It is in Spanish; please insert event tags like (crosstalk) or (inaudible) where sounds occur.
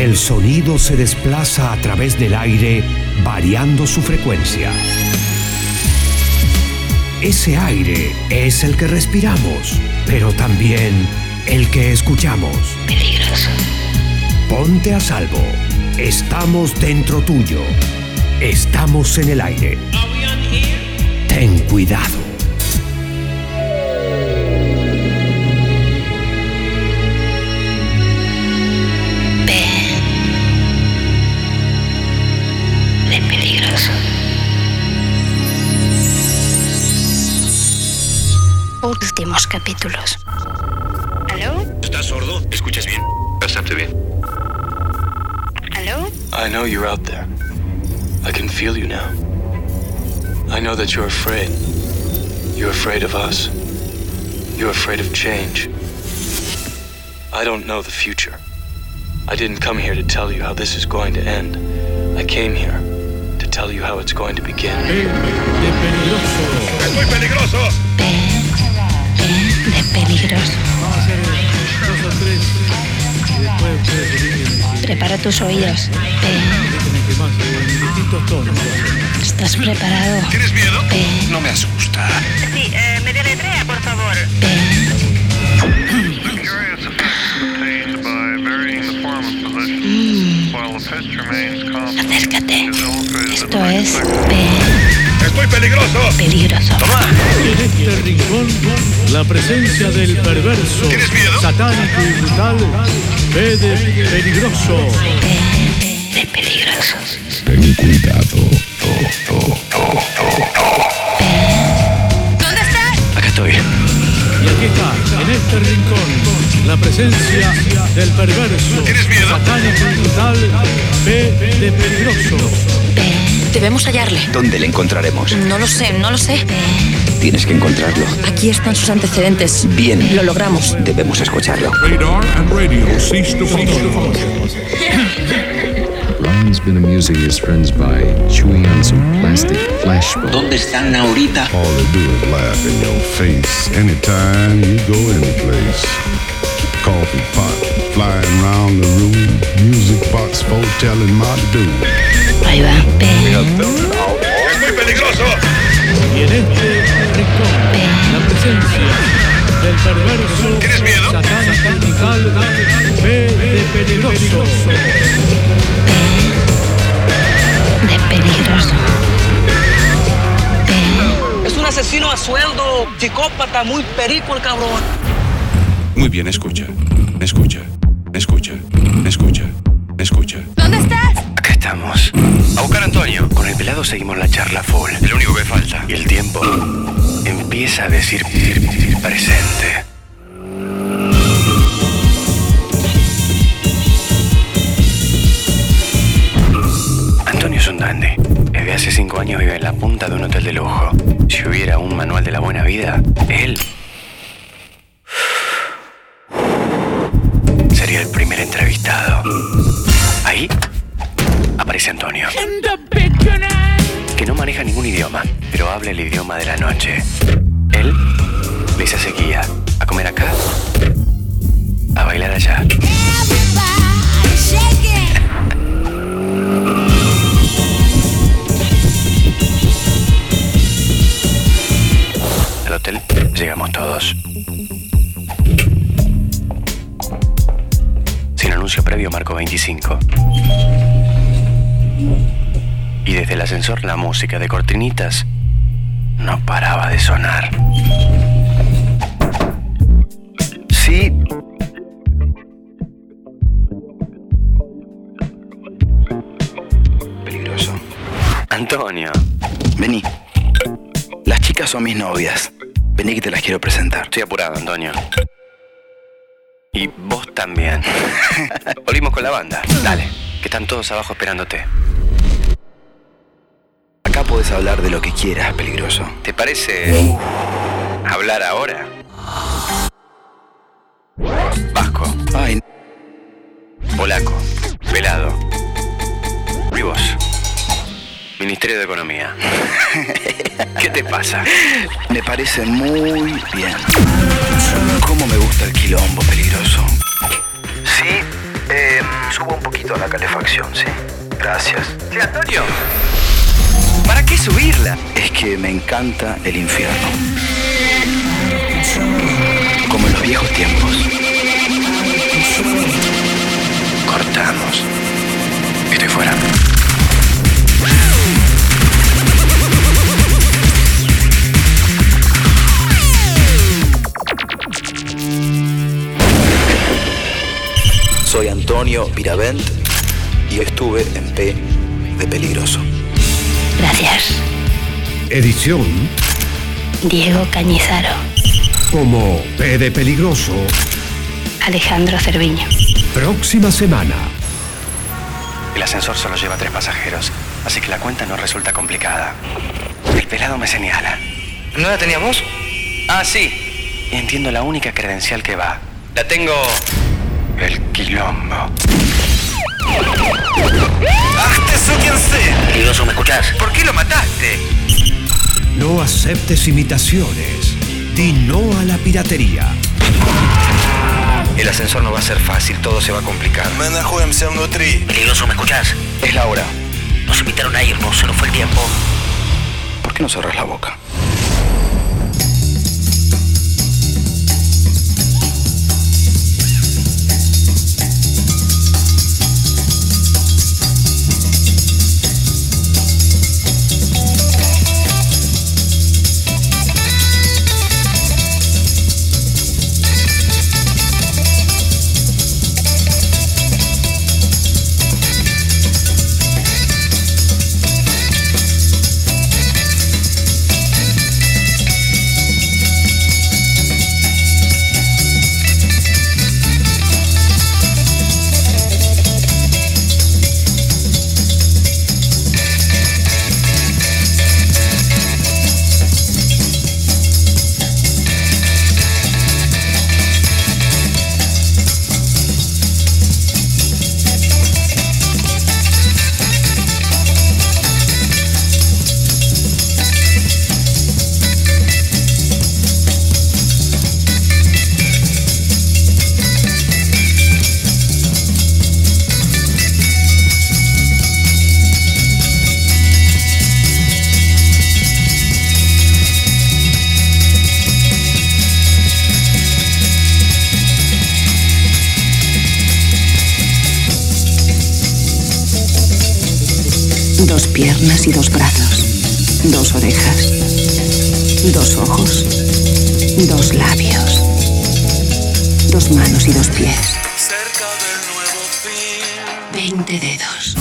El sonido se desplaza a través del aire variando su frecuencia. Ese aire es el que respiramos, pero también el que escuchamos. Peligroso. Ponte a salvo. Estamos dentro tuyo. Estamos en el aire. Ten cuidado. Capítulos. ¿Aló? ¿Estás sordo? ¿Escuchas bien? Bastante bien. ¿Aló? I know you're out there. I can feel you now. I know that you're afraid. You're afraid of us. You're afraid of change. I don't know the future. I didn't come here to tell you how this is going to end. I came here to tell you how it's going to begin. de peligroso. ¡Es muy peligroso! Ustedes eligen Prepara tus oídos. ¿estás preparado? ¿Tienes miedo? No me asusta. Sí, eh, me deletrea, por favor. Constant acércate. Esto es P, ¡Es muy peligroso! peligroso. En este rincón, la presencia del perverso, satánico y brutal, de peligroso. P de peligroso. Ten cuidado. ¿Dónde está, en este rincón, la presencia del perverso, ¿Tienes miedo? satánico y brutal, P de peligroso. Debemos hallarle. ¿Dónde le encontraremos? No lo sé, no lo sé. Tienes que encontrarlo. Aquí están sus antecedentes. Bien. Lo logramos. Debemos escucharlo. Radar and radio cease to function. Ron's been amusing his friends by chewing on some plastic flashbulbs. ¿Dónde están ahorita? All they do is laugh in your face anytime you go any place. Coffee pot flying round the room, music box foretelling my doom. ahí va. P, ¡Es muy peligroso! Y en este rincón, la presencia del perverso, ¿Tienes miedo? satánico y brutal, P de peligroso. Peligroso. Es un asesino a sueldo, psicópata, muy perico el cabrón. Muy bien, escucha. Escucha. Escucha. Escucha. Escucha. ¿Dónde estás? Acá estamos. A buscar a Antonio. Con el pelado seguimos la charla full. Lo único que falta. Y el tiempo empieza a decir presente. Antonio años vive en la punta de un hotel de lujo. Si hubiera un manual de la buena vida, él sería el primer entrevistado. Ahí aparece Antonio. Que no maneja ningún idioma, pero habla el idioma de la noche. Él les hace guía a comer acá, a bailar allá. Sin anuncio previo marco 25. Y desde el ascensor la música de cortinitas no paraba de sonar. Sí. Peligroso. Antonio. Vení. Las chicas son mis novias. Vení que te las quiero presentar. Estoy apurado, Antonio. Y vos también. (laughs) Volvimos con la banda. Dale, que están todos abajo esperándote. Acá podés hablar de lo que quieras, peligroso. ¿Te parece hablar ahora? Vasco, Ay, polaco, pelado. Ministerio de Economía. ¿Qué te pasa? me parece muy bien. ¿Cómo me gusta el quilombo peligroso? Sí, Eh, subo un poquito la calefacción, sí. Gracias. Sí, Antonio. ¿Para qué subirla? Es que me encanta el infierno. Como en los viejos tiempos. Cortamos. Estoy fuera. Antonio Piravent y estuve en P de Peligroso. Gracias. Edición Diego Cañizaro. como P de Peligroso. Alejandro Cerviño. Próxima semana. El ascensor solo lleva tres pasajeros, así que la cuenta no resulta complicada. El pelado me señala. ¿No la tenías vos? Ah, sí. Y entiendo la única credencial que va. La tengo. El quilombo. ¡Hazte eso quien sea! Peligroso, ¿me escuchás? ¿Por qué lo mataste? No aceptes imitaciones. Di no a la piratería. El ascensor no va a ser fácil, todo se va a complicar. Peligroso, ¿me escuchás? Es la hora. Nos invitaron a irnos, se nos fue el tiempo. ¿Por qué no cerras la boca? Dos piernas y dos brazos. Dos orejas. Dos ojos. Dos labios. Dos manos y dos pies. Veinte dedos.